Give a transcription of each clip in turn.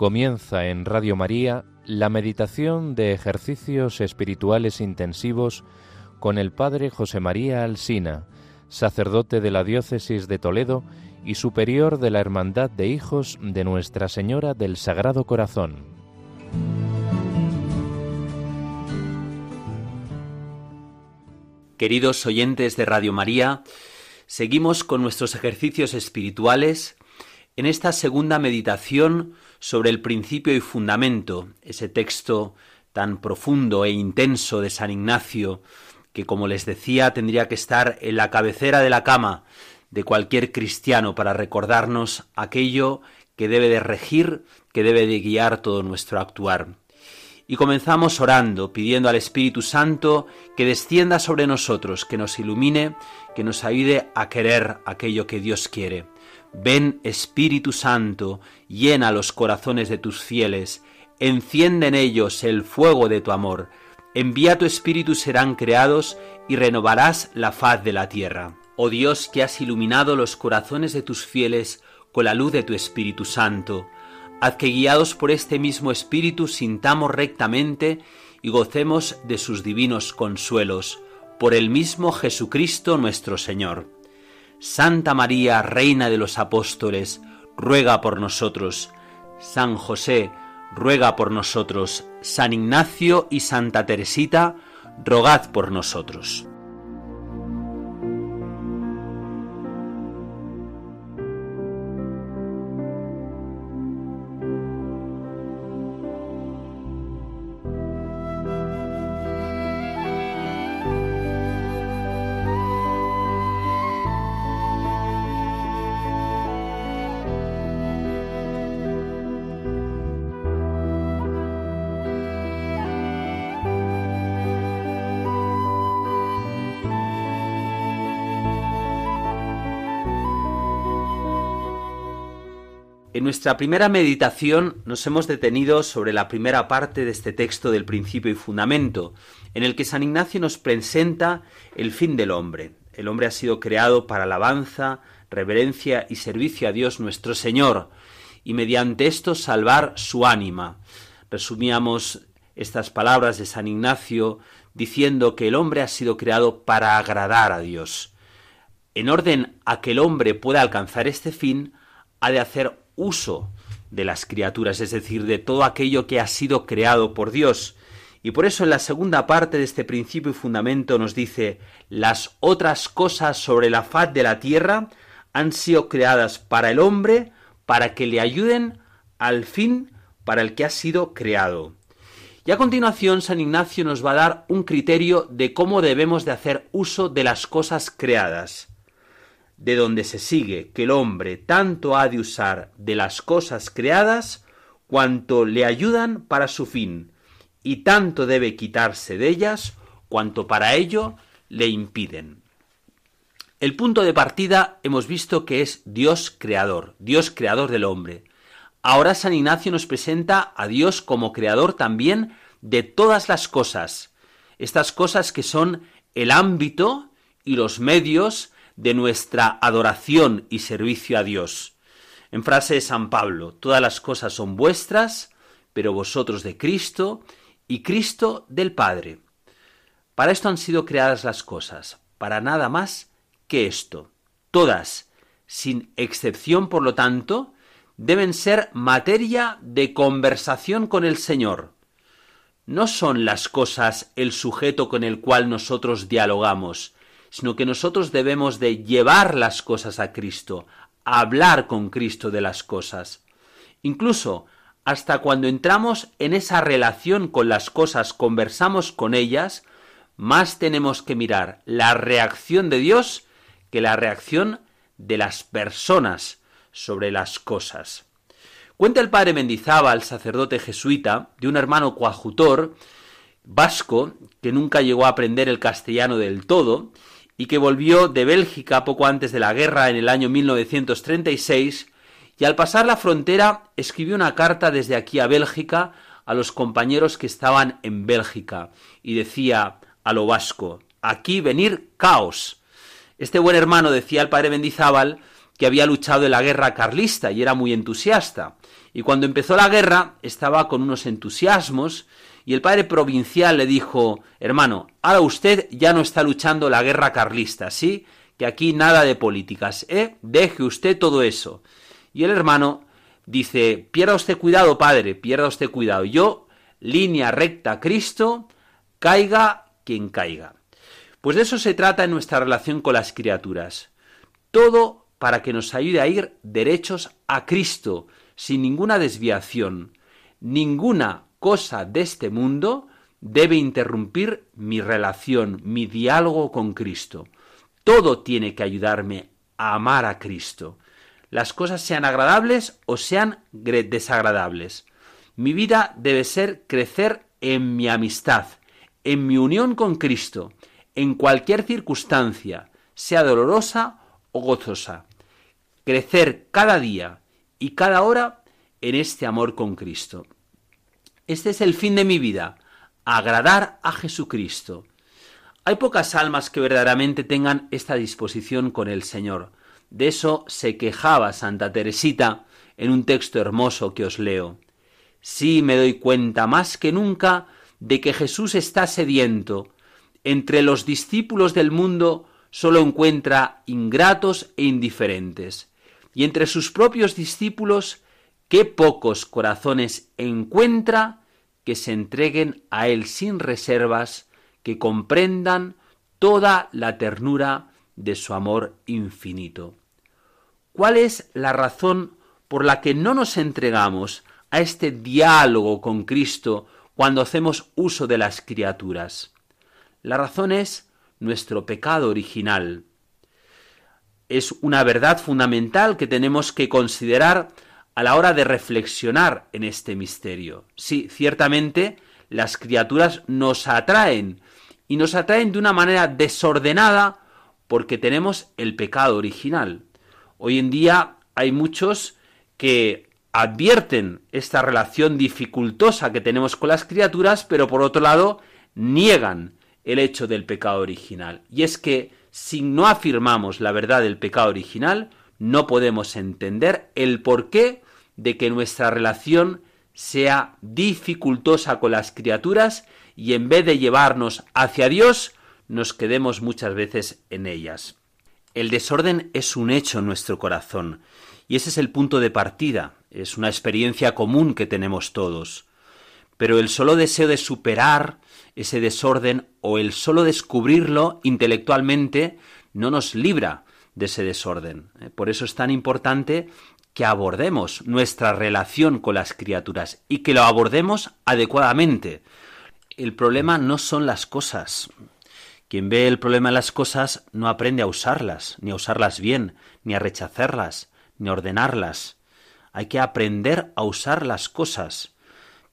Comienza en Radio María la meditación de ejercicios espirituales intensivos con el Padre José María Alsina, sacerdote de la Diócesis de Toledo y superior de la Hermandad de Hijos de Nuestra Señora del Sagrado Corazón. Queridos oyentes de Radio María, seguimos con nuestros ejercicios espirituales en esta segunda meditación sobre el principio y fundamento, ese texto tan profundo e intenso de San Ignacio, que como les decía tendría que estar en la cabecera de la cama de cualquier cristiano para recordarnos aquello que debe de regir, que debe de guiar todo nuestro actuar. Y comenzamos orando, pidiendo al Espíritu Santo que descienda sobre nosotros, que nos ilumine, que nos ayude a querer aquello que Dios quiere. Ven Espíritu Santo, llena los corazones de tus fieles, enciende en ellos el fuego de tu amor, envía tu Espíritu serán creados y renovarás la faz de la tierra. Oh Dios que has iluminado los corazones de tus fieles con la luz de tu Espíritu Santo, haz que guiados por este mismo Espíritu sintamos rectamente y gocemos de sus divinos consuelos, por el mismo Jesucristo nuestro Señor. Santa María, Reina de los Apóstoles, ruega por nosotros. San José, ruega por nosotros. San Ignacio y Santa Teresita, rogad por nosotros. Nuestra primera meditación nos hemos detenido sobre la primera parte de este texto del principio y fundamento, en el que San Ignacio nos presenta el fin del hombre. El hombre ha sido creado para alabanza, reverencia y servicio a Dios nuestro Señor, y mediante esto salvar su ánima. Resumíamos estas palabras de San Ignacio diciendo que el hombre ha sido creado para agradar a Dios. En orden a que el hombre pueda alcanzar este fin, ha de hacer uso de las criaturas, es decir, de todo aquello que ha sido creado por Dios. Y por eso en la segunda parte de este principio y fundamento nos dice, las otras cosas sobre la faz de la tierra han sido creadas para el hombre, para que le ayuden al fin para el que ha sido creado. Y a continuación San Ignacio nos va a dar un criterio de cómo debemos de hacer uso de las cosas creadas de donde se sigue que el hombre tanto ha de usar de las cosas creadas cuanto le ayudan para su fin, y tanto debe quitarse de ellas cuanto para ello le impiden. El punto de partida hemos visto que es Dios creador, Dios creador del hombre. Ahora San Ignacio nos presenta a Dios como creador también de todas las cosas, estas cosas que son el ámbito y los medios de nuestra adoración y servicio a Dios. En frase de San Pablo, todas las cosas son vuestras, pero vosotros de Cristo y Cristo del Padre. Para esto han sido creadas las cosas, para nada más que esto. Todas, sin excepción, por lo tanto, deben ser materia de conversación con el Señor. No son las cosas el sujeto con el cual nosotros dialogamos, sino que nosotros debemos de llevar las cosas a Cristo, hablar con Cristo de las cosas. Incluso hasta cuando entramos en esa relación con las cosas, conversamos con ellas, más tenemos que mirar la reacción de Dios que la reacción de las personas sobre las cosas. Cuenta el padre Mendizábal, sacerdote jesuita, de un hermano coajutor vasco que nunca llegó a aprender el castellano del todo y que volvió de Bélgica poco antes de la guerra en el año 1936 y al pasar la frontera escribió una carta desde aquí a Bélgica a los compañeros que estaban en Bélgica y decía a lo vasco, aquí venir caos. Este buen hermano decía al padre Mendizábal que había luchado en la guerra carlista y era muy entusiasta. Y cuando empezó la guerra estaba con unos entusiasmos y el padre provincial le dijo, hermano, ahora usted ya no está luchando la guerra carlista, ¿sí? Que aquí nada de políticas, ¿eh? Deje usted todo eso. Y el hermano dice, pierda usted cuidado, padre, pierda usted cuidado. Yo, línea recta Cristo, caiga quien caiga. Pues de eso se trata en nuestra relación con las criaturas. Todo para que nos ayude a ir derechos a Cristo, sin ninguna desviación. Ninguna cosa de este mundo debe interrumpir mi relación, mi diálogo con Cristo. Todo tiene que ayudarme a amar a Cristo. Las cosas sean agradables o sean desagradables. Mi vida debe ser crecer en mi amistad, en mi unión con Cristo, en cualquier circunstancia, sea dolorosa o gozosa crecer cada día y cada hora en este amor con Cristo. Este es el fin de mi vida, agradar a Jesucristo. Hay pocas almas que verdaderamente tengan esta disposición con el Señor. De eso se quejaba Santa Teresita en un texto hermoso que os leo. Sí me doy cuenta más que nunca de que Jesús está sediento. Entre los discípulos del mundo solo encuentra ingratos e indiferentes y entre sus propios discípulos, qué pocos corazones encuentra que se entreguen a Él sin reservas, que comprendan toda la ternura de su amor infinito. ¿Cuál es la razón por la que no nos entregamos a este diálogo con Cristo cuando hacemos uso de las criaturas? La razón es nuestro pecado original, es una verdad fundamental que tenemos que considerar a la hora de reflexionar en este misterio. Sí, ciertamente las criaturas nos atraen y nos atraen de una manera desordenada porque tenemos el pecado original. Hoy en día hay muchos que advierten esta relación dificultosa que tenemos con las criaturas, pero por otro lado niegan el hecho del pecado original. Y es que si no afirmamos la verdad del pecado original, no podemos entender el porqué de que nuestra relación sea dificultosa con las criaturas y en vez de llevarnos hacia Dios, nos quedemos muchas veces en ellas. El desorden es un hecho en nuestro corazón y ese es el punto de partida, es una experiencia común que tenemos todos. Pero el solo deseo de superar ese desorden o el solo descubrirlo intelectualmente no nos libra de ese desorden. ¿eh? Por eso es tan importante que abordemos nuestra relación con las criaturas y que lo abordemos adecuadamente. El problema no son las cosas. Quien ve el problema en las cosas no aprende a usarlas, ni a usarlas bien, ni a rechazarlas, ni a ordenarlas. Hay que aprender a usar las cosas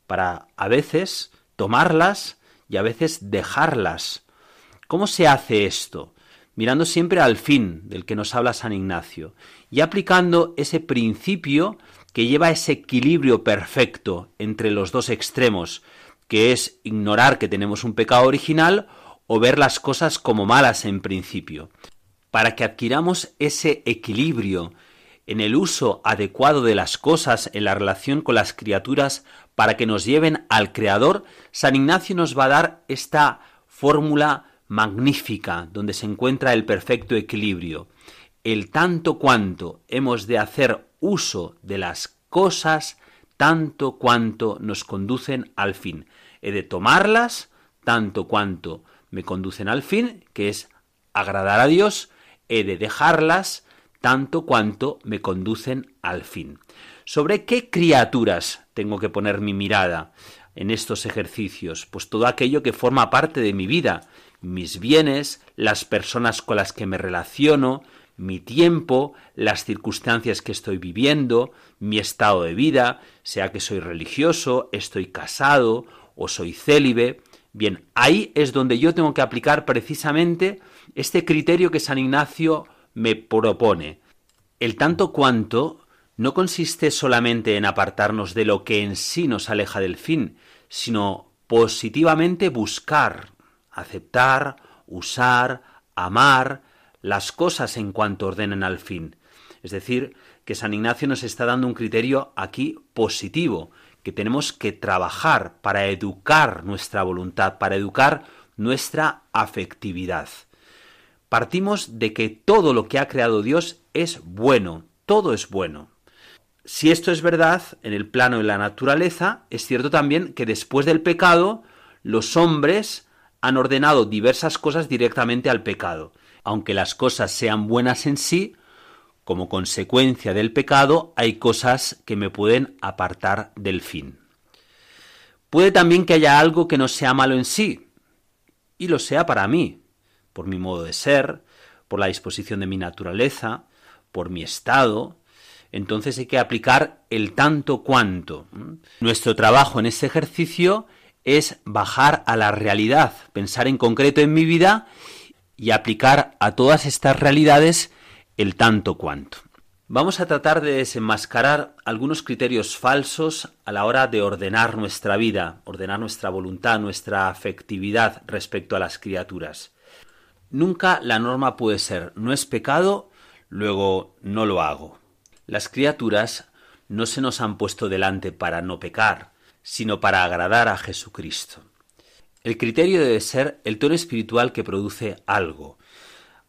para a veces tomarlas y a veces dejarlas. ¿Cómo se hace esto? Mirando siempre al fin del que nos habla San Ignacio y aplicando ese principio que lleva ese equilibrio perfecto entre los dos extremos, que es ignorar que tenemos un pecado original o ver las cosas como malas en principio. Para que adquiramos ese equilibrio en el uso adecuado de las cosas en la relación con las criaturas para que nos lleven al Creador, San Ignacio nos va a dar esta fórmula magnífica donde se encuentra el perfecto equilibrio. El tanto cuanto hemos de hacer uso de las cosas, tanto cuanto nos conducen al fin. He de tomarlas, tanto cuanto me conducen al fin, que es agradar a Dios, he de dejarlas, tanto cuanto me conducen al fin. ¿Sobre qué criaturas tengo que poner mi mirada en estos ejercicios? Pues todo aquello que forma parte de mi vida, mis bienes, las personas con las que me relaciono, mi tiempo, las circunstancias que estoy viviendo, mi estado de vida, sea que soy religioso, estoy casado o soy célibe. Bien, ahí es donde yo tengo que aplicar precisamente este criterio que San Ignacio me propone. El tanto cuanto no consiste solamente en apartarnos de lo que en sí nos aleja del fin, sino positivamente buscar, aceptar, usar, amar las cosas en cuanto ordenen al fin. Es decir, que San Ignacio nos está dando un criterio aquí positivo, que tenemos que trabajar para educar nuestra voluntad, para educar nuestra afectividad. Partimos de que todo lo que ha creado Dios es bueno, todo es bueno. Si esto es verdad en el plano de la naturaleza, es cierto también que después del pecado, los hombres han ordenado diversas cosas directamente al pecado. Aunque las cosas sean buenas en sí, como consecuencia del pecado hay cosas que me pueden apartar del fin. Puede también que haya algo que no sea malo en sí, y lo sea para mí, por mi modo de ser, por la disposición de mi naturaleza, por mi estado, entonces hay que aplicar el tanto cuanto. Nuestro trabajo en este ejercicio es bajar a la realidad, pensar en concreto en mi vida y aplicar a todas estas realidades el tanto cuanto. Vamos a tratar de desenmascarar algunos criterios falsos a la hora de ordenar nuestra vida, ordenar nuestra voluntad, nuestra afectividad respecto a las criaturas. Nunca la norma puede ser no es pecado, luego no lo hago. Las criaturas no se nos han puesto delante para no pecar, sino para agradar a Jesucristo. El criterio debe ser el tono espiritual que produce algo,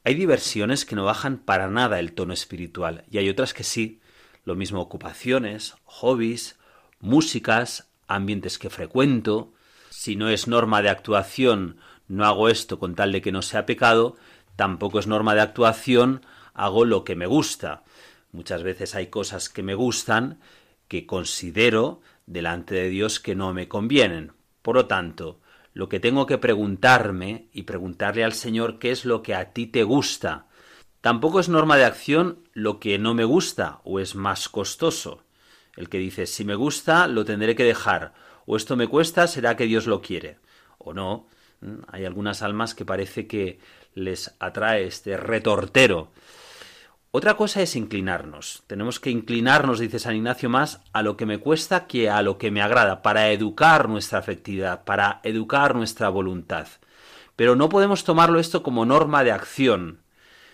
hay diversiones que no bajan para nada el tono espiritual y hay otras que sí. Lo mismo ocupaciones, hobbies, músicas, ambientes que frecuento. Si no es norma de actuación, no hago esto con tal de que no sea pecado, tampoco es norma de actuación, hago lo que me gusta. Muchas veces hay cosas que me gustan que considero delante de Dios que no me convienen. Por lo tanto, lo que tengo que preguntarme y preguntarle al Señor qué es lo que a ti te gusta. Tampoco es norma de acción lo que no me gusta o es más costoso. El que dice si me gusta lo tendré que dejar o esto me cuesta será que Dios lo quiere o no. Mm, hay algunas almas que parece que les atrae este retortero otra cosa es inclinarnos. Tenemos que inclinarnos, dice San Ignacio, más a lo que me cuesta que a lo que me agrada, para educar nuestra afectividad, para educar nuestra voluntad. Pero no podemos tomarlo esto como norma de acción.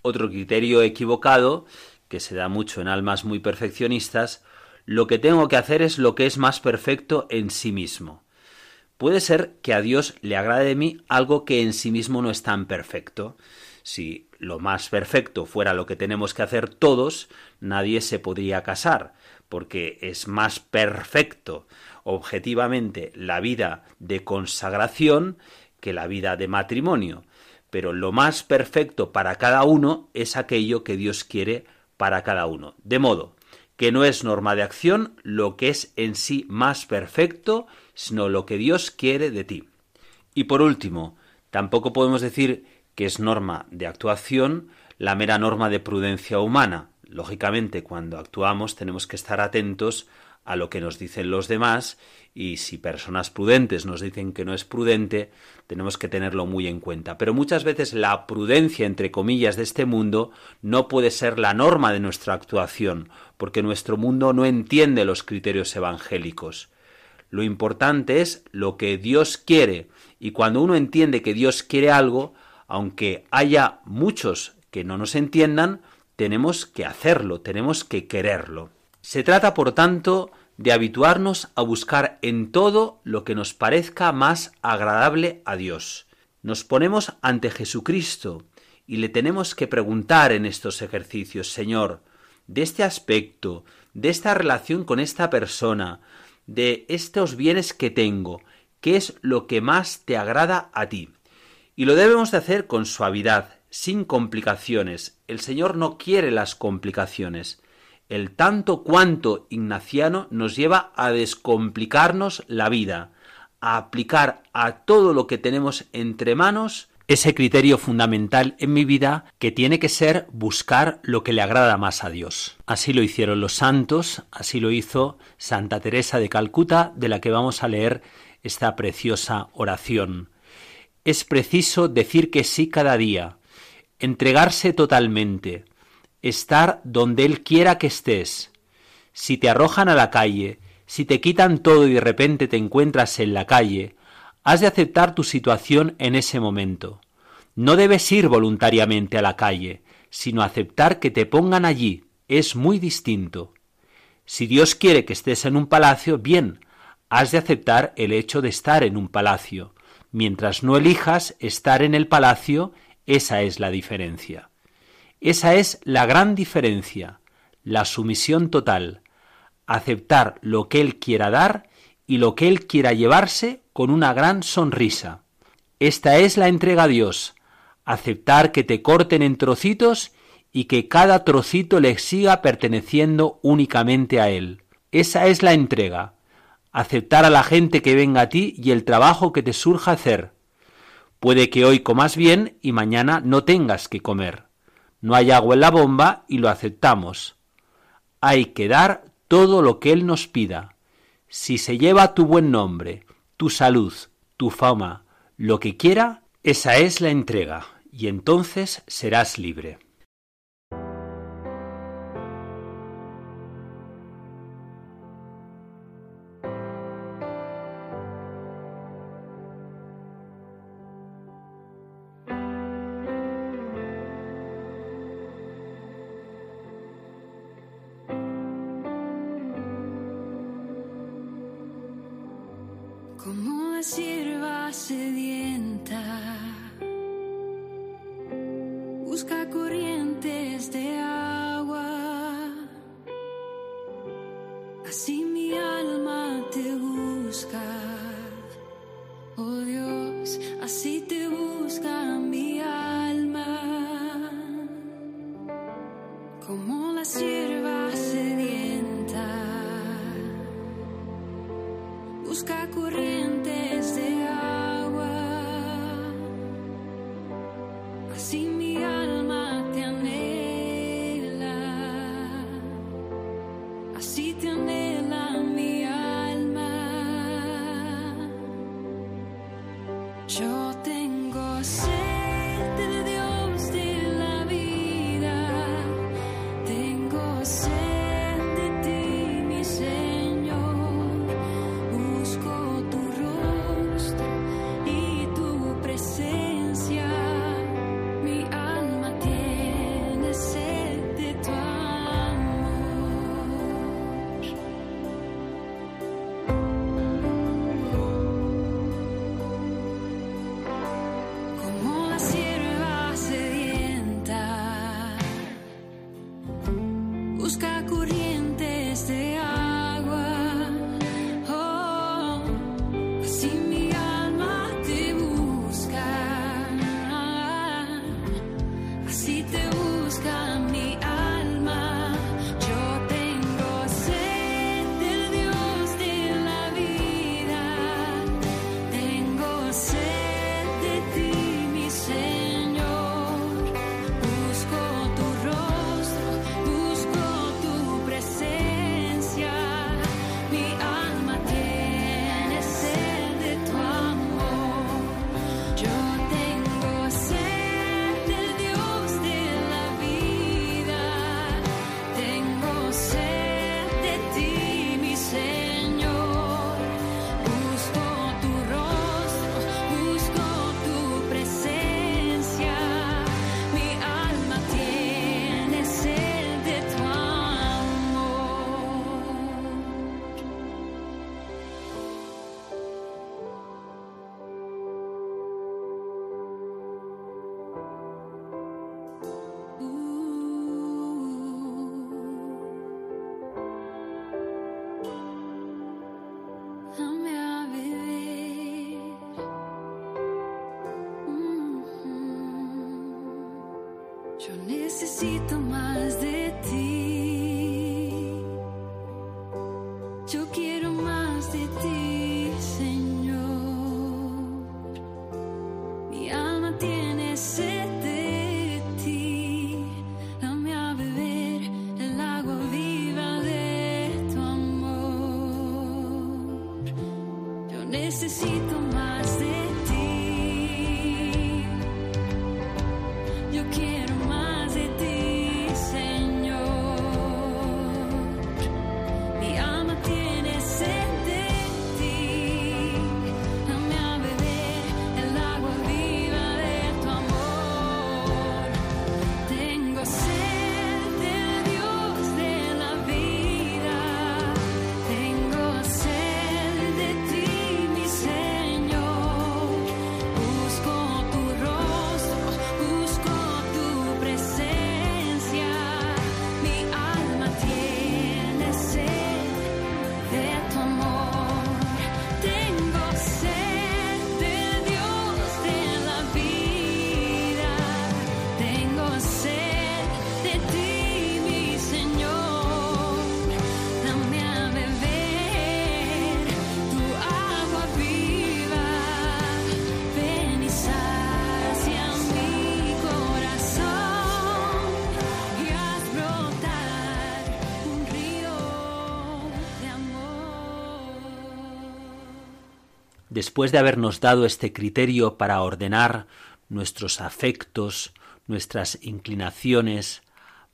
Otro criterio equivocado, que se da mucho en almas muy perfeccionistas, lo que tengo que hacer es lo que es más perfecto en sí mismo. Puede ser que a Dios le agrade de mí algo que en sí mismo no es tan perfecto. Si lo más perfecto fuera lo que tenemos que hacer todos, nadie se podría casar, porque es más perfecto objetivamente la vida de consagración que la vida de matrimonio. Pero lo más perfecto para cada uno es aquello que Dios quiere para cada uno. De modo que no es norma de acción lo que es en sí más perfecto, sino lo que Dios quiere de ti. Y por último, tampoco podemos decir que es norma de actuación, la mera norma de prudencia humana. Lógicamente, cuando actuamos tenemos que estar atentos a lo que nos dicen los demás y si personas prudentes nos dicen que no es prudente, tenemos que tenerlo muy en cuenta. Pero muchas veces la prudencia, entre comillas, de este mundo no puede ser la norma de nuestra actuación, porque nuestro mundo no entiende los criterios evangélicos. Lo importante es lo que Dios quiere, y cuando uno entiende que Dios quiere algo, aunque haya muchos que no nos entiendan, tenemos que hacerlo, tenemos que quererlo. Se trata, por tanto, de habituarnos a buscar en todo lo que nos parezca más agradable a Dios. Nos ponemos ante Jesucristo y le tenemos que preguntar en estos ejercicios, Señor, de este aspecto, de esta relación con esta persona, de estos bienes que tengo, ¿qué es lo que más te agrada a ti? Y lo debemos de hacer con suavidad, sin complicaciones. El Señor no quiere las complicaciones. El tanto cuanto ignaciano nos lleva a descomplicarnos la vida, a aplicar a todo lo que tenemos entre manos ese criterio fundamental en mi vida que tiene que ser buscar lo que le agrada más a Dios. Así lo hicieron los santos, así lo hizo Santa Teresa de Calcuta, de la que vamos a leer esta preciosa oración es preciso decir que sí cada día, entregarse totalmente, estar donde Él quiera que estés. Si te arrojan a la calle, si te quitan todo y de repente te encuentras en la calle, has de aceptar tu situación en ese momento. No debes ir voluntariamente a la calle, sino aceptar que te pongan allí, es muy distinto. Si Dios quiere que estés en un palacio, bien, has de aceptar el hecho de estar en un palacio. Mientras no elijas estar en el palacio, esa es la diferencia. Esa es la gran diferencia, la sumisión total, aceptar lo que Él quiera dar y lo que Él quiera llevarse con una gran sonrisa. Esta es la entrega a Dios, aceptar que te corten en trocitos y que cada trocito le siga perteneciendo únicamente a Él. Esa es la entrega, aceptar a la gente que venga a ti y el trabajo que te surja hacer. Puede que hoy comas bien y mañana no tengas que comer. No hay agua en la bomba y lo aceptamos. Hay que dar todo lo que Él nos pida. Si se lleva tu buen nombre, tu salud, tu fama, lo que quiera, esa es la entrega, y entonces serás libre. Necesito Mi después de habernos dado este criterio para ordenar nuestros afectos, nuestras inclinaciones,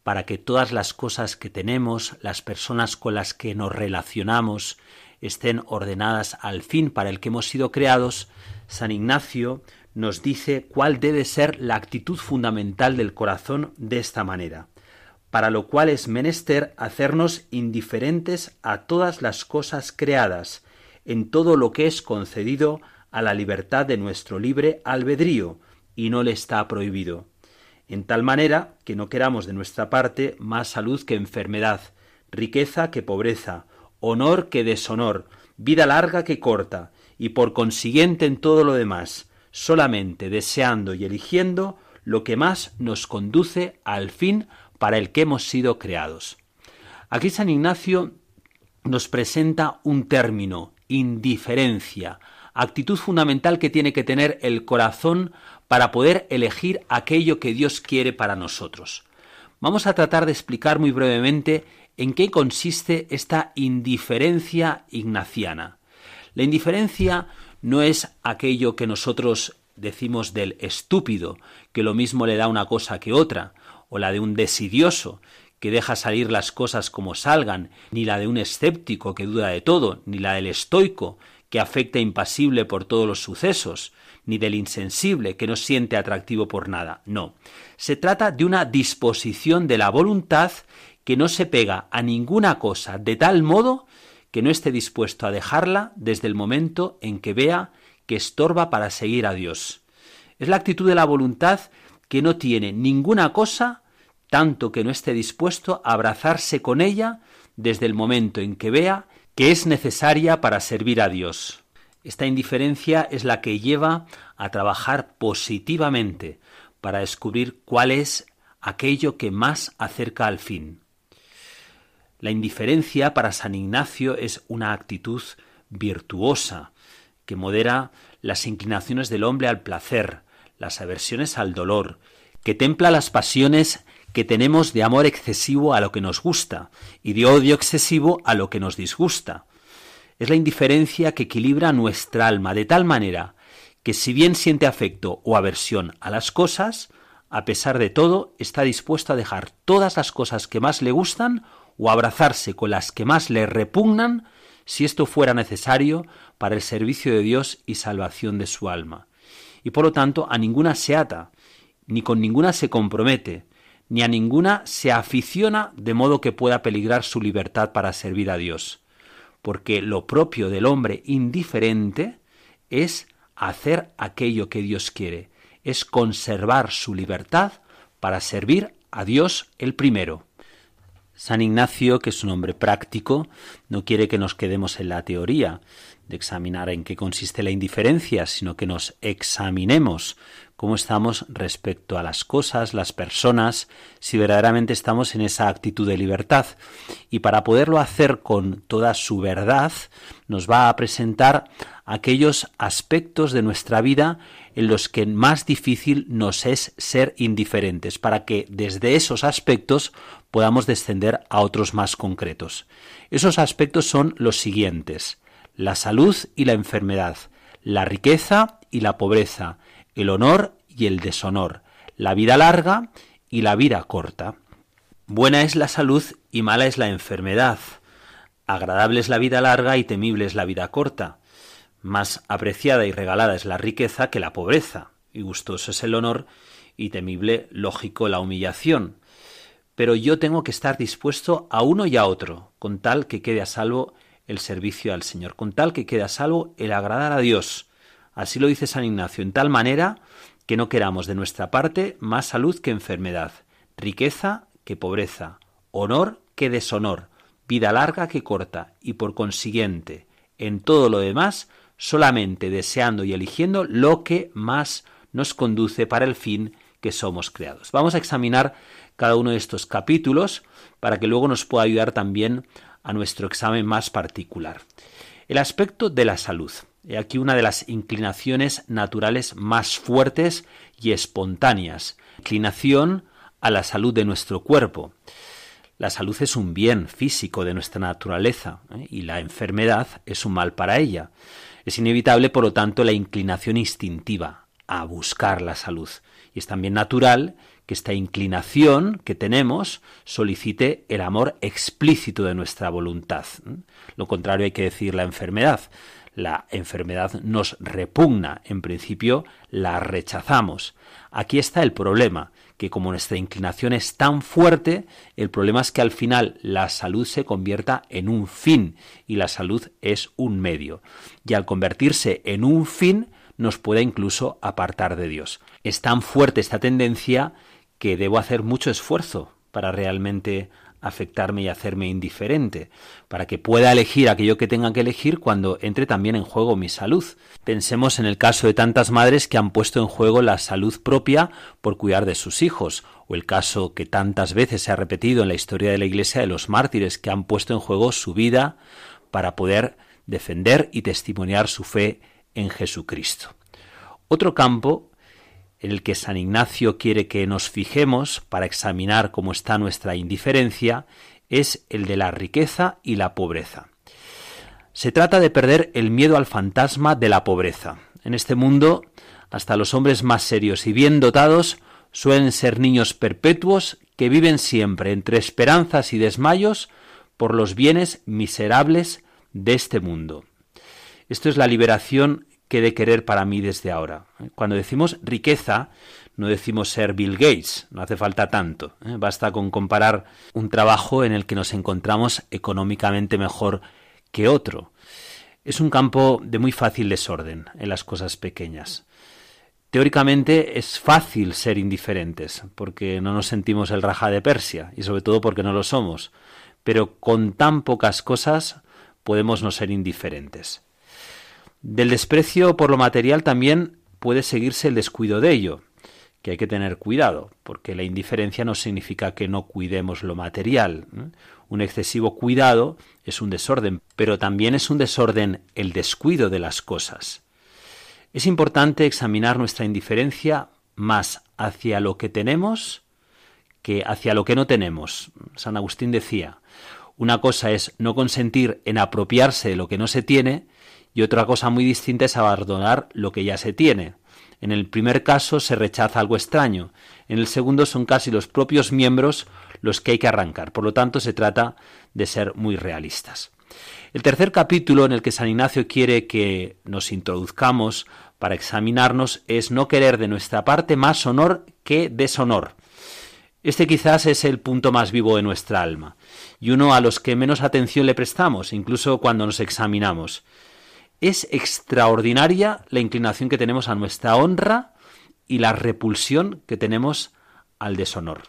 para que todas las cosas que tenemos, las personas con las que nos relacionamos, estén ordenadas al fin para el que hemos sido creados, San Ignacio nos dice cuál debe ser la actitud fundamental del corazón de esta manera, para lo cual es menester hacernos indiferentes a todas las cosas creadas, en todo lo que es concedido a la libertad de nuestro libre albedrío, y no le está prohibido en tal manera que no queramos de nuestra parte más salud que enfermedad, riqueza que pobreza, honor que deshonor, vida larga que corta, y por consiguiente en todo lo demás, solamente deseando y eligiendo lo que más nos conduce al fin para el que hemos sido creados. Aquí San Ignacio nos presenta un término, indiferencia, actitud fundamental que tiene que tener el corazón para poder elegir aquello que Dios quiere para nosotros. Vamos a tratar de explicar muy brevemente en qué consiste esta indiferencia ignaciana. La indiferencia no es aquello que nosotros decimos del estúpido, que lo mismo le da una cosa que otra, o la de un desidioso, que deja salir las cosas como salgan, ni la de un escéptico que duda de todo, ni la del estoico, que afecta impasible por todos los sucesos, ni del insensible que no siente atractivo por nada. No. Se trata de una disposición de la voluntad que no se pega a ninguna cosa de tal modo que no esté dispuesto a dejarla desde el momento en que vea que estorba para seguir a Dios. Es la actitud de la voluntad que no tiene ninguna cosa tanto que no esté dispuesto a abrazarse con ella desde el momento en que vea que es necesaria para servir a Dios. Esta indiferencia es la que lleva a trabajar positivamente para descubrir cuál es aquello que más acerca al fin. La indiferencia para San Ignacio es una actitud virtuosa que modera las inclinaciones del hombre al placer, las aversiones al dolor, que templa las pasiones que tenemos de amor excesivo a lo que nos gusta y de odio excesivo a lo que nos disgusta es la indiferencia que equilibra nuestra alma de tal manera que si bien siente afecto o aversión a las cosas, a pesar de todo está dispuesto a dejar todas las cosas que más le gustan o abrazarse con las que más le repugnan si esto fuera necesario para el servicio de Dios y salvación de su alma. Y por lo tanto a ninguna se ata, ni con ninguna se compromete, ni a ninguna se aficiona de modo que pueda peligrar su libertad para servir a Dios porque lo propio del hombre indiferente es hacer aquello que Dios quiere, es conservar su libertad para servir a Dios el primero. San Ignacio, que es un hombre práctico, no quiere que nos quedemos en la teoría de examinar en qué consiste la indiferencia, sino que nos examinemos cómo estamos respecto a las cosas, las personas, si verdaderamente estamos en esa actitud de libertad. Y para poderlo hacer con toda su verdad, nos va a presentar aquellos aspectos de nuestra vida en los que más difícil nos es ser indiferentes, para que desde esos aspectos podamos descender a otros más concretos. Esos aspectos son los siguientes la salud y la enfermedad, la riqueza y la pobreza, el honor y el deshonor, la vida larga y la vida corta. Buena es la salud y mala es la enfermedad. Agradable es la vida larga y temible es la vida corta. Más apreciada y regalada es la riqueza que la pobreza, y gustoso es el honor y temible, lógico, la humillación. Pero yo tengo que estar dispuesto a uno y a otro, con tal que quede a salvo el servicio al Señor, con tal que quede a salvo el agradar a Dios, Así lo dice San Ignacio, en tal manera que no queramos de nuestra parte más salud que enfermedad, riqueza que pobreza, honor que deshonor, vida larga que corta, y por consiguiente, en todo lo demás, solamente deseando y eligiendo lo que más nos conduce para el fin que somos creados. Vamos a examinar cada uno de estos capítulos para que luego nos pueda ayudar también a nuestro examen más particular. El aspecto de la salud. He aquí una de las inclinaciones naturales más fuertes y espontáneas. Inclinación a la salud de nuestro cuerpo. La salud es un bien físico de nuestra naturaleza ¿eh? y la enfermedad es un mal para ella. Es inevitable, por lo tanto, la inclinación instintiva a buscar la salud. Y es también natural que esta inclinación que tenemos solicite el amor explícito de nuestra voluntad. Lo contrario hay que decir la enfermedad. La enfermedad nos repugna, en principio la rechazamos. Aquí está el problema, que como nuestra inclinación es tan fuerte, el problema es que al final la salud se convierta en un fin y la salud es un medio. Y al convertirse en un fin, nos puede incluso apartar de Dios. Es tan fuerte esta tendencia que debo hacer mucho esfuerzo para realmente afectarme y hacerme indiferente, para que pueda elegir aquello que tenga que elegir cuando entre también en juego mi salud. Pensemos en el caso de tantas madres que han puesto en juego la salud propia por cuidar de sus hijos, o el caso que tantas veces se ha repetido en la historia de la Iglesia de los mártires que han puesto en juego su vida para poder defender y testimoniar su fe en Jesucristo. Otro campo en el que San Ignacio quiere que nos fijemos para examinar cómo está nuestra indiferencia es el de la riqueza y la pobreza. Se trata de perder el miedo al fantasma de la pobreza. En este mundo, hasta los hombres más serios y bien dotados suelen ser niños perpetuos que viven siempre entre esperanzas y desmayos por los bienes miserables de este mundo. Esto es la liberación que de querer para mí desde ahora. Cuando decimos riqueza, no decimos ser Bill Gates, no hace falta tanto. ¿eh? Basta con comparar un trabajo en el que nos encontramos económicamente mejor que otro. Es un campo de muy fácil desorden en las cosas pequeñas. Teóricamente es fácil ser indiferentes, porque no nos sentimos el raja de Persia, y sobre todo porque no lo somos. Pero con tan pocas cosas podemos no ser indiferentes. Del desprecio por lo material también puede seguirse el descuido de ello, que hay que tener cuidado, porque la indiferencia no significa que no cuidemos lo material. Un excesivo cuidado es un desorden, pero también es un desorden el descuido de las cosas. Es importante examinar nuestra indiferencia más hacia lo que tenemos que hacia lo que no tenemos. San Agustín decía, una cosa es no consentir en apropiarse de lo que no se tiene y otra cosa muy distinta es abandonar lo que ya se tiene. En el primer caso se rechaza algo extraño, en el segundo son casi los propios miembros los que hay que arrancar. Por lo tanto, se trata de ser muy realistas. El tercer capítulo en el que San Ignacio quiere que nos introduzcamos para examinarnos es no querer de nuestra parte más honor que deshonor. Este quizás es el punto más vivo de nuestra alma, y uno a los que menos atención le prestamos, incluso cuando nos examinamos. Es extraordinaria la inclinación que tenemos a nuestra honra y la repulsión que tenemos al deshonor.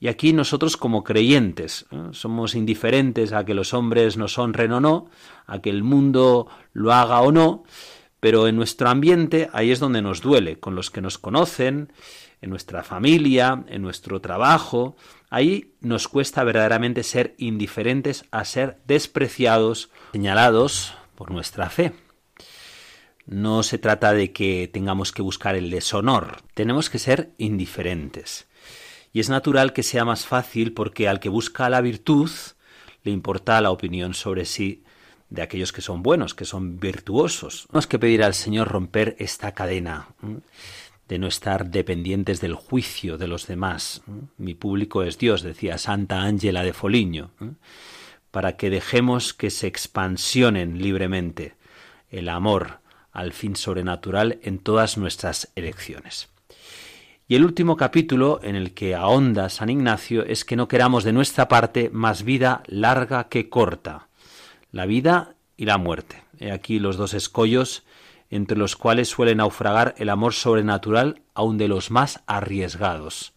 Y aquí nosotros como creyentes ¿eh? somos indiferentes a que los hombres nos honren o no, a que el mundo lo haga o no, pero en nuestro ambiente ahí es donde nos duele, con los que nos conocen, en nuestra familia, en nuestro trabajo, ahí nos cuesta verdaderamente ser indiferentes a ser despreciados, señalados por nuestra fe. No se trata de que tengamos que buscar el deshonor, tenemos que ser indiferentes. Y es natural que sea más fácil porque al que busca la virtud le importa la opinión sobre sí de aquellos que son buenos, que son virtuosos. Tenemos que pedir al Señor romper esta cadena de no estar dependientes del juicio de los demás. Mi público es Dios, decía Santa Ángela de Foligno, para que dejemos que se expansionen libremente el amor al fin sobrenatural en todas nuestras elecciones. Y el último capítulo en el que ahonda San Ignacio es que no queramos de nuestra parte más vida larga que corta, la vida y la muerte. He aquí los dos escollos entre los cuales suele naufragar el amor sobrenatural aun de los más arriesgados.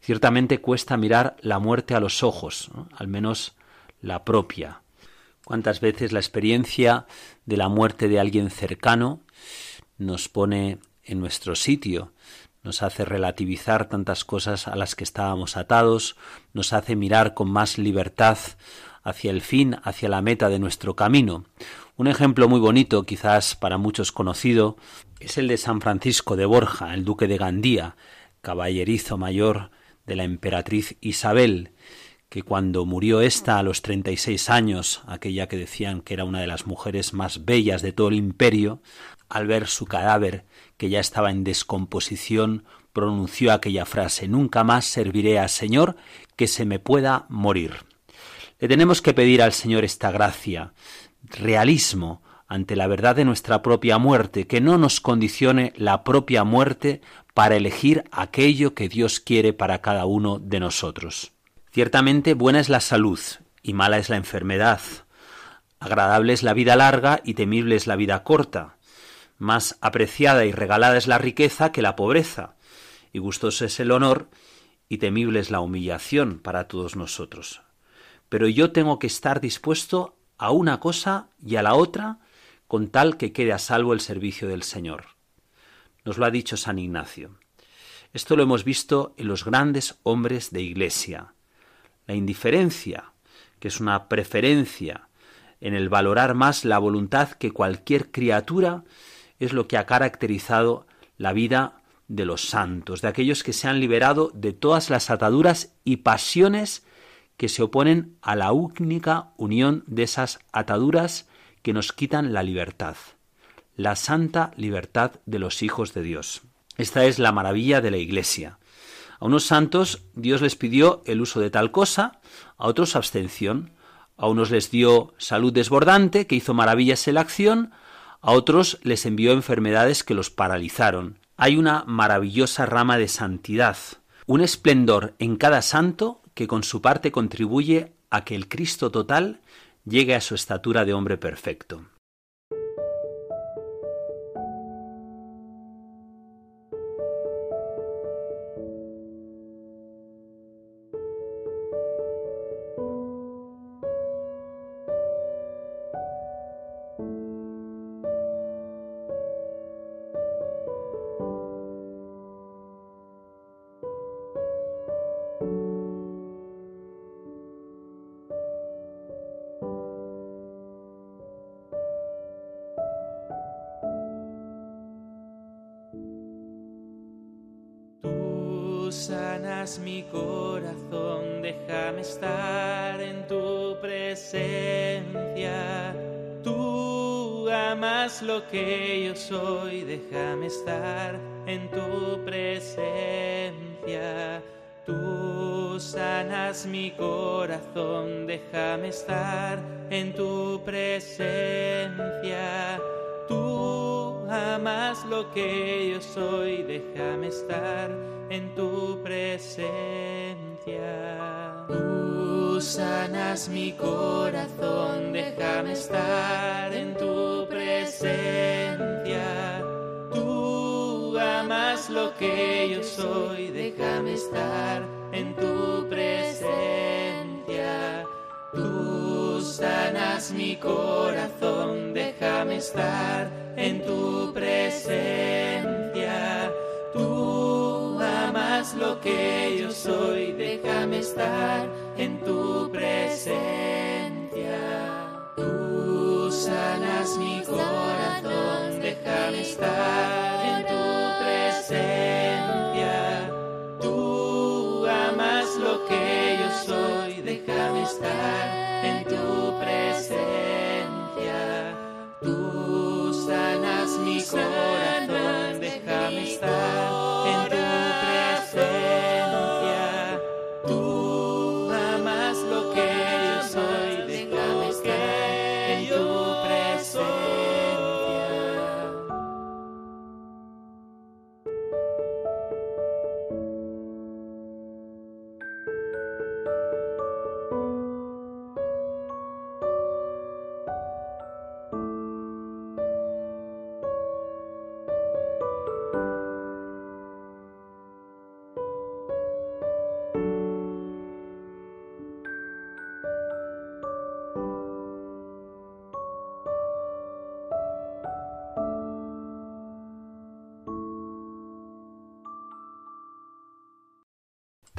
Ciertamente cuesta mirar la muerte a los ojos, al menos la propia. Cuántas veces la experiencia de la muerte de alguien cercano nos pone en nuestro sitio, nos hace relativizar tantas cosas a las que estábamos atados, nos hace mirar con más libertad hacia el fin, hacia la meta de nuestro camino. Un ejemplo muy bonito, quizás para muchos conocido, es el de San Francisco de Borja, el duque de Gandía, caballerizo mayor de la emperatriz Isabel, que cuando murió esta a los 36 años, aquella que decían que era una de las mujeres más bellas de todo el imperio, al ver su cadáver que ya estaba en descomposición, pronunció aquella frase, nunca más serviré al Señor que se me pueda morir. Le tenemos que pedir al Señor esta gracia, realismo ante la verdad de nuestra propia muerte, que no nos condicione la propia muerte para elegir aquello que Dios quiere para cada uno de nosotros. Ciertamente buena es la salud y mala es la enfermedad. Agradable es la vida larga y temible es la vida corta. Más apreciada y regalada es la riqueza que la pobreza, y gustoso es el honor y temible es la humillación para todos nosotros. Pero yo tengo que estar dispuesto a una cosa y a la otra con tal que quede a salvo el servicio del Señor. Nos lo ha dicho San Ignacio. Esto lo hemos visto en los grandes hombres de Iglesia. La indiferencia, que es una preferencia en el valorar más la voluntad que cualquier criatura, es lo que ha caracterizado la vida de los santos, de aquellos que se han liberado de todas las ataduras y pasiones que se oponen a la única unión de esas ataduras que nos quitan la libertad, la santa libertad de los hijos de Dios. Esta es la maravilla de la Iglesia. A unos santos Dios les pidió el uso de tal cosa, a otros abstención, a unos les dio salud desbordante, que hizo maravillas en la acción, a otros les envió enfermedades que los paralizaron. Hay una maravillosa rama de santidad, un esplendor en cada santo que con su parte contribuye a que el Cristo total llegue a su estatura de hombre perfecto. Sanas mi corazón, déjame estar en tu presencia. Tú amas lo que yo soy, déjame estar en tu presencia. Tú sanas mi corazón, déjame estar en tu presencia. Tú amas lo que yo soy, déjame estar en tu presencia. Tú sanas mi corazón, déjame estar en tu presencia. Tú amas lo que yo soy, déjame estar en tu presencia. Tú sanas mi corazón, déjame estar en tu presencia. Lo que yo soy, déjame estar en tu presencia. Tú sanas mi corazón, déjame estar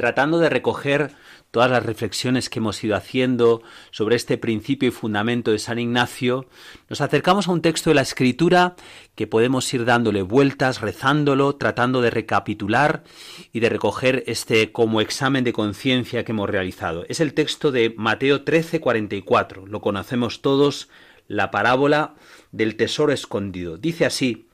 tratando de recoger todas las reflexiones que hemos ido haciendo sobre este principio y fundamento de San Ignacio, nos acercamos a un texto de la Escritura que podemos ir dándole vueltas, rezándolo, tratando de recapitular y de recoger este como examen de conciencia que hemos realizado. Es el texto de Mateo 13, 44. Lo conocemos todos, la parábola del tesoro escondido. Dice así,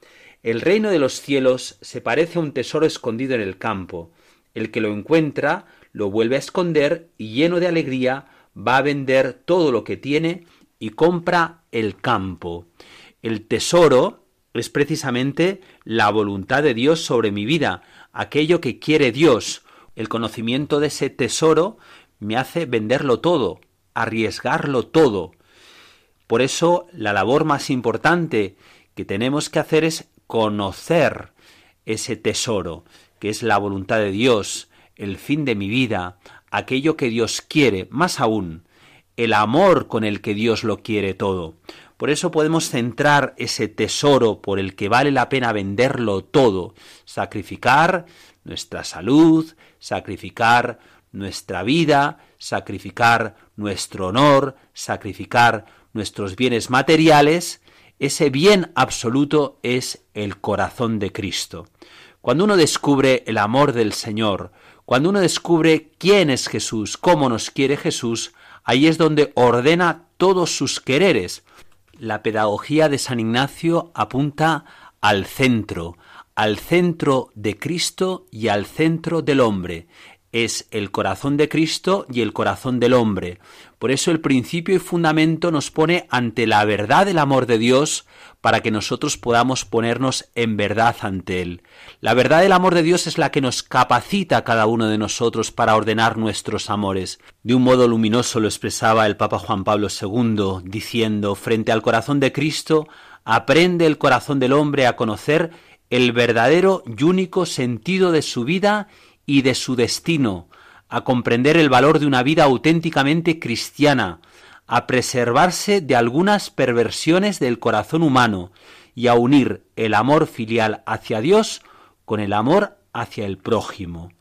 el reino de los cielos se parece a un tesoro escondido en el campo. El que lo encuentra lo vuelve a esconder y lleno de alegría va a vender todo lo que tiene y compra el campo. El tesoro es precisamente la voluntad de Dios sobre mi vida, aquello que quiere Dios. El conocimiento de ese tesoro me hace venderlo todo, arriesgarlo todo. Por eso la labor más importante que tenemos que hacer es conocer ese tesoro, que es la voluntad de Dios, el fin de mi vida, aquello que Dios quiere, más aún, el amor con el que Dios lo quiere todo. Por eso podemos centrar ese tesoro por el que vale la pena venderlo todo, sacrificar nuestra salud, sacrificar nuestra vida, sacrificar nuestro honor, sacrificar nuestros bienes materiales, ese bien absoluto es el corazón de Cristo. Cuando uno descubre el amor del Señor, cuando uno descubre quién es Jesús, cómo nos quiere Jesús, ahí es donde ordena todos sus quereres. La pedagogía de San Ignacio apunta al centro, al centro de Cristo y al centro del hombre. Es el corazón de Cristo y el corazón del hombre. Por eso el principio y fundamento nos pone ante la verdad del amor de Dios para que nosotros podamos ponernos en verdad ante Él. La verdad del amor de Dios es la que nos capacita a cada uno de nosotros para ordenar nuestros amores. De un modo luminoso lo expresaba el Papa Juan Pablo II, diciendo, frente al corazón de Cristo, aprende el corazón del hombre a conocer el verdadero y único sentido de su vida y de su destino, a comprender el valor de una vida auténticamente cristiana, a preservarse de algunas perversiones del corazón humano y a unir el amor filial hacia Dios con el amor hacia el prójimo.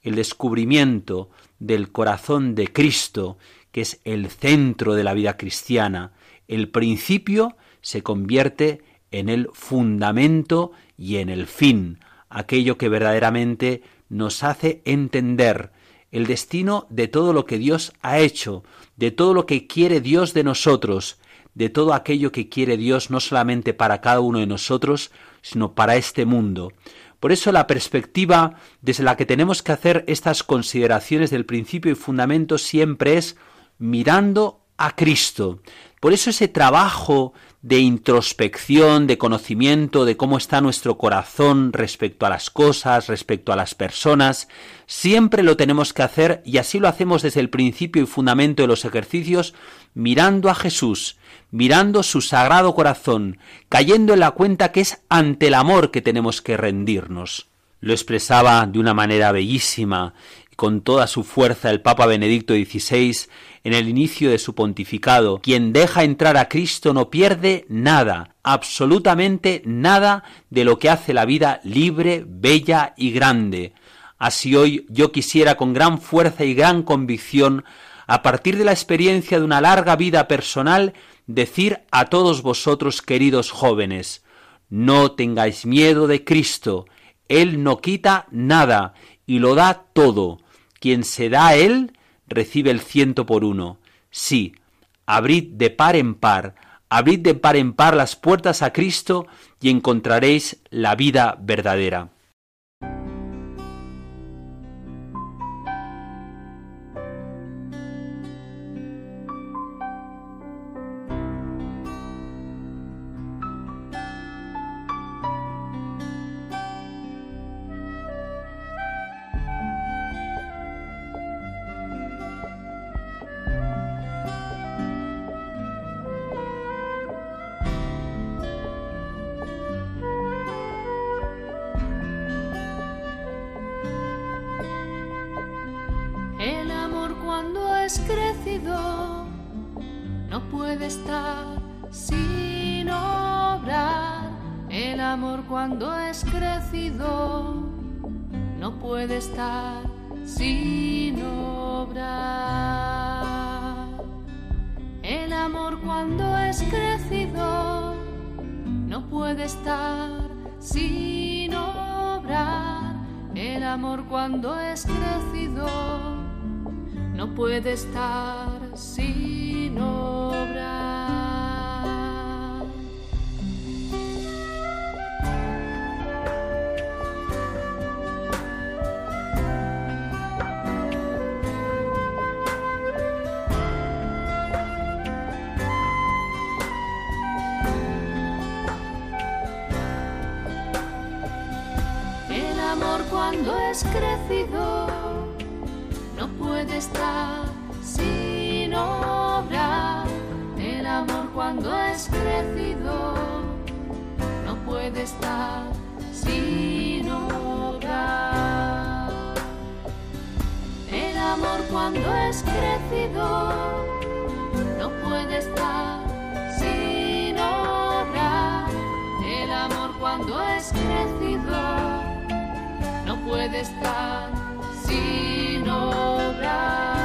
El descubrimiento del corazón de Cristo, que es el centro de la vida cristiana, el principio, se convierte en el fundamento y en el fin, aquello que verdaderamente nos hace entender el destino de todo lo que Dios ha hecho, de todo lo que quiere Dios de nosotros, de todo aquello que quiere Dios no solamente para cada uno de nosotros, sino para este mundo. Por eso la perspectiva desde la que tenemos que hacer estas consideraciones del principio y fundamento siempre es mirando a Cristo. Por eso ese trabajo de introspección, de conocimiento de cómo está nuestro corazón respecto a las cosas, respecto a las personas, siempre lo tenemos que hacer y así lo hacemos desde el principio y fundamento de los ejercicios, mirando a Jesús, mirando su sagrado corazón, cayendo en la cuenta que es ante el amor que tenemos que rendirnos. Lo expresaba de una manera bellísima con toda su fuerza el Papa Benedicto XVI en el inicio de su pontificado. Quien deja entrar a Cristo no pierde nada, absolutamente nada de lo que hace la vida libre, bella y grande. Así hoy yo quisiera con gran fuerza y gran convicción, a partir de la experiencia de una larga vida personal, decir a todos vosotros, queridos jóvenes, no tengáis miedo de Cristo, Él no quita nada y lo da todo. Quien se da a Él, recibe el ciento por uno. Sí, abrid de par en par, abrid de par en par las puertas a Cristo y encontraréis la vida verdadera. Puede estar sin obrar. El amor cuando es crecido no puede estar sin obrar. El amor cuando es crecido no puede estar sin obrar. Es crecido no puede estar sin obrar. El amor cuando es crecido no puede estar sin obrar. El amor cuando es crecido no puede estar sin obrar. El amor cuando es crecido puede estar sin obrar.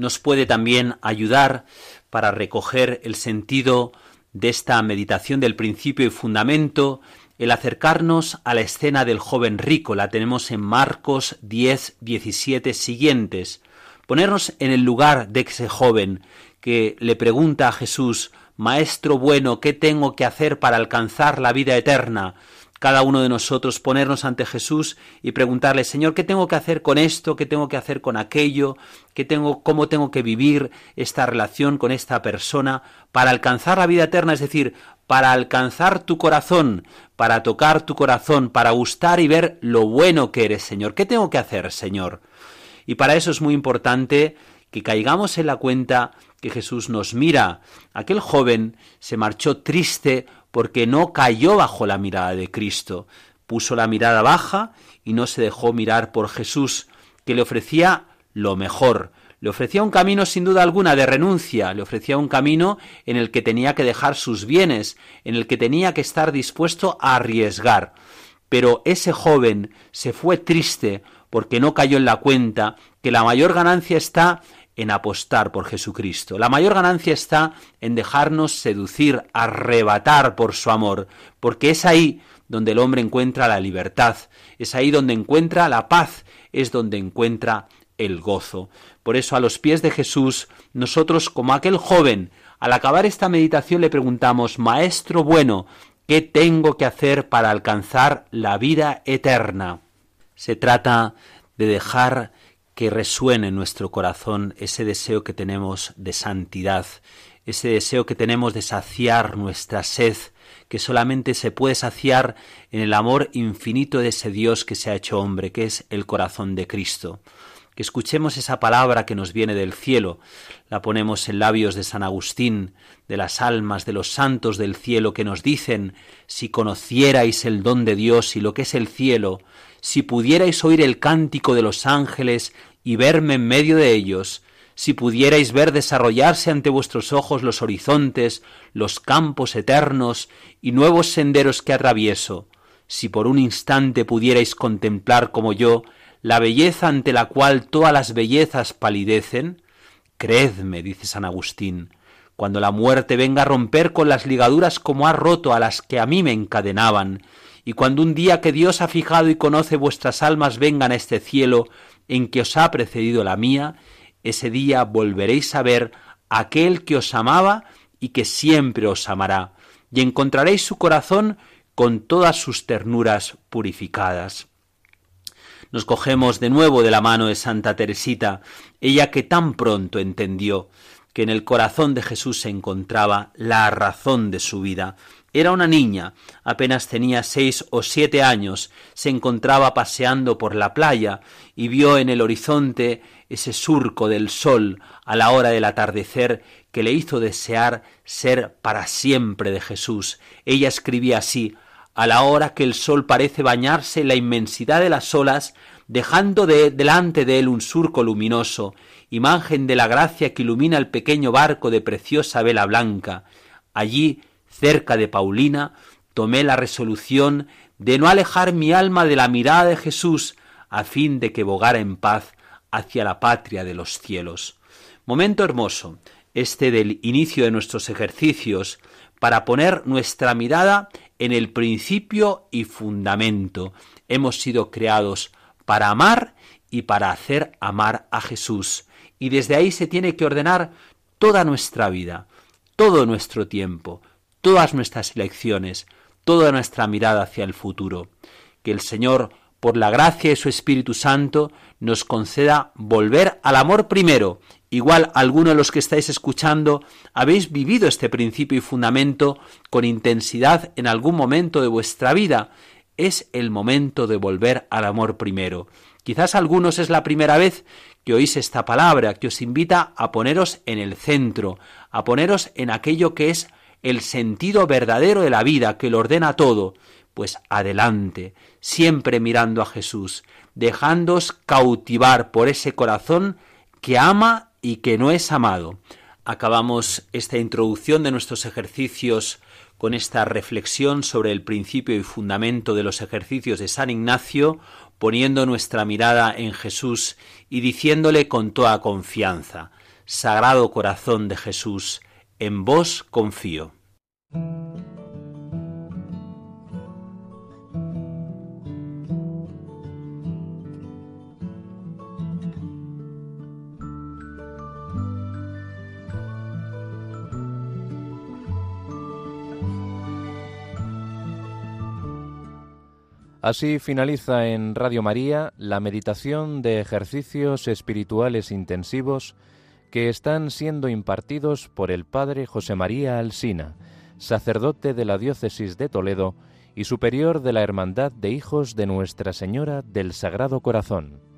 Nos puede también ayudar para recoger el sentido de esta meditación del principio y fundamento, el acercarnos a la escena del joven rico, la tenemos en Marcos 10, 17 siguientes, ponernos en el lugar de ese joven que le pregunta a Jesús, Maestro bueno, ¿qué tengo que hacer para alcanzar la vida eterna? Cada uno de nosotros ponernos ante Jesús y preguntarle, Señor, ¿qué tengo que hacer con esto? ¿Qué tengo que hacer con aquello? ¿Qué tengo, cómo tengo que vivir esta relación con esta persona para alcanzar la vida eterna? Es decir, para alcanzar tu corazón, para tocar tu corazón, para gustar y ver lo bueno que eres, Señor. ¿Qué tengo que hacer, Señor? Y para eso es muy importante que caigamos en la cuenta que Jesús nos mira. Aquel joven se marchó triste porque no cayó bajo la mirada de Cristo, puso la mirada baja y no se dejó mirar por Jesús, que le ofrecía lo mejor, le ofrecía un camino sin duda alguna de renuncia, le ofrecía un camino en el que tenía que dejar sus bienes, en el que tenía que estar dispuesto a arriesgar. Pero ese joven se fue triste porque no cayó en la cuenta que la mayor ganancia está en apostar por Jesucristo. La mayor ganancia está en dejarnos seducir, arrebatar por su amor, porque es ahí donde el hombre encuentra la libertad, es ahí donde encuentra la paz, es donde encuentra el gozo. Por eso a los pies de Jesús, nosotros como aquel joven, al acabar esta meditación le preguntamos, Maestro bueno, ¿qué tengo que hacer para alcanzar la vida eterna? Se trata de dejar que resuene en nuestro corazón ese deseo que tenemos de santidad, ese deseo que tenemos de saciar nuestra sed, que solamente se puede saciar en el amor infinito de ese Dios que se ha hecho hombre, que es el corazón de Cristo. Que escuchemos esa palabra que nos viene del cielo, la ponemos en labios de San Agustín, de las almas de los santos del cielo, que nos dicen, si conocierais el don de Dios y lo que es el cielo, si pudierais oír el cántico de los ángeles y verme en medio de ellos, si pudierais ver desarrollarse ante vuestros ojos los horizontes, los campos eternos y nuevos senderos que atravieso, si por un instante pudierais contemplar como yo la belleza ante la cual todas las bellezas palidecen, creedme, dice San Agustín, cuando la muerte venga a romper con las ligaduras como ha roto a las que a mí me encadenaban, y cuando un día que Dios ha fijado y conoce vuestras almas vengan a este cielo en que os ha precedido la mía, ese día volveréis a ver aquel que os amaba y que siempre os amará, y encontraréis su corazón con todas sus ternuras purificadas. Nos cogemos de nuevo de la mano de Santa Teresita, ella que tan pronto entendió que en el corazón de Jesús se encontraba la razón de su vida. Era una niña, apenas tenía seis o siete años, se encontraba paseando por la playa y vio en el horizonte ese surco del sol a la hora del atardecer que le hizo desear ser para siempre de Jesús. Ella escribía así, a la hora que el sol parece bañarse en la inmensidad de las olas, dejando de, delante de él un surco luminoso, imagen de la gracia que ilumina el pequeño barco de preciosa vela blanca. Allí, cerca de Paulina, tomé la resolución de no alejar mi alma de la mirada de Jesús, a fin de que bogara en paz hacia la patria de los cielos. Momento hermoso, este del inicio de nuestros ejercicios, para poner nuestra mirada en el principio y fundamento. Hemos sido creados para amar y para hacer amar a Jesús. Y desde ahí se tiene que ordenar toda nuestra vida, todo nuestro tiempo, todas nuestras elecciones, toda nuestra mirada hacia el futuro. Que el Señor, por la gracia de su Espíritu Santo, nos conceda volver al amor primero. Igual alguno de los que estáis escuchando habéis vivido este principio y fundamento con intensidad en algún momento de vuestra vida. Es el momento de volver al amor primero. Quizás algunos es la primera vez que oís esta palabra, que os invita a poneros en el centro, a poneros en aquello que es el sentido verdadero de la vida, que lo ordena todo. Pues adelante, siempre mirando a Jesús, dejándoos cautivar por ese corazón que ama y que no es amado. Acabamos esta introducción de nuestros ejercicios con esta reflexión sobre el principio y fundamento de los ejercicios de San Ignacio, poniendo nuestra mirada en Jesús y diciéndole con toda confianza, Sagrado Corazón de Jesús, en vos confío. Así finaliza en Radio María la meditación de ejercicios espirituales intensivos que están siendo impartidos por el Padre José María Alsina, sacerdote de la Diócesis de Toledo y superior de la Hermandad de Hijos de Nuestra Señora del Sagrado Corazón.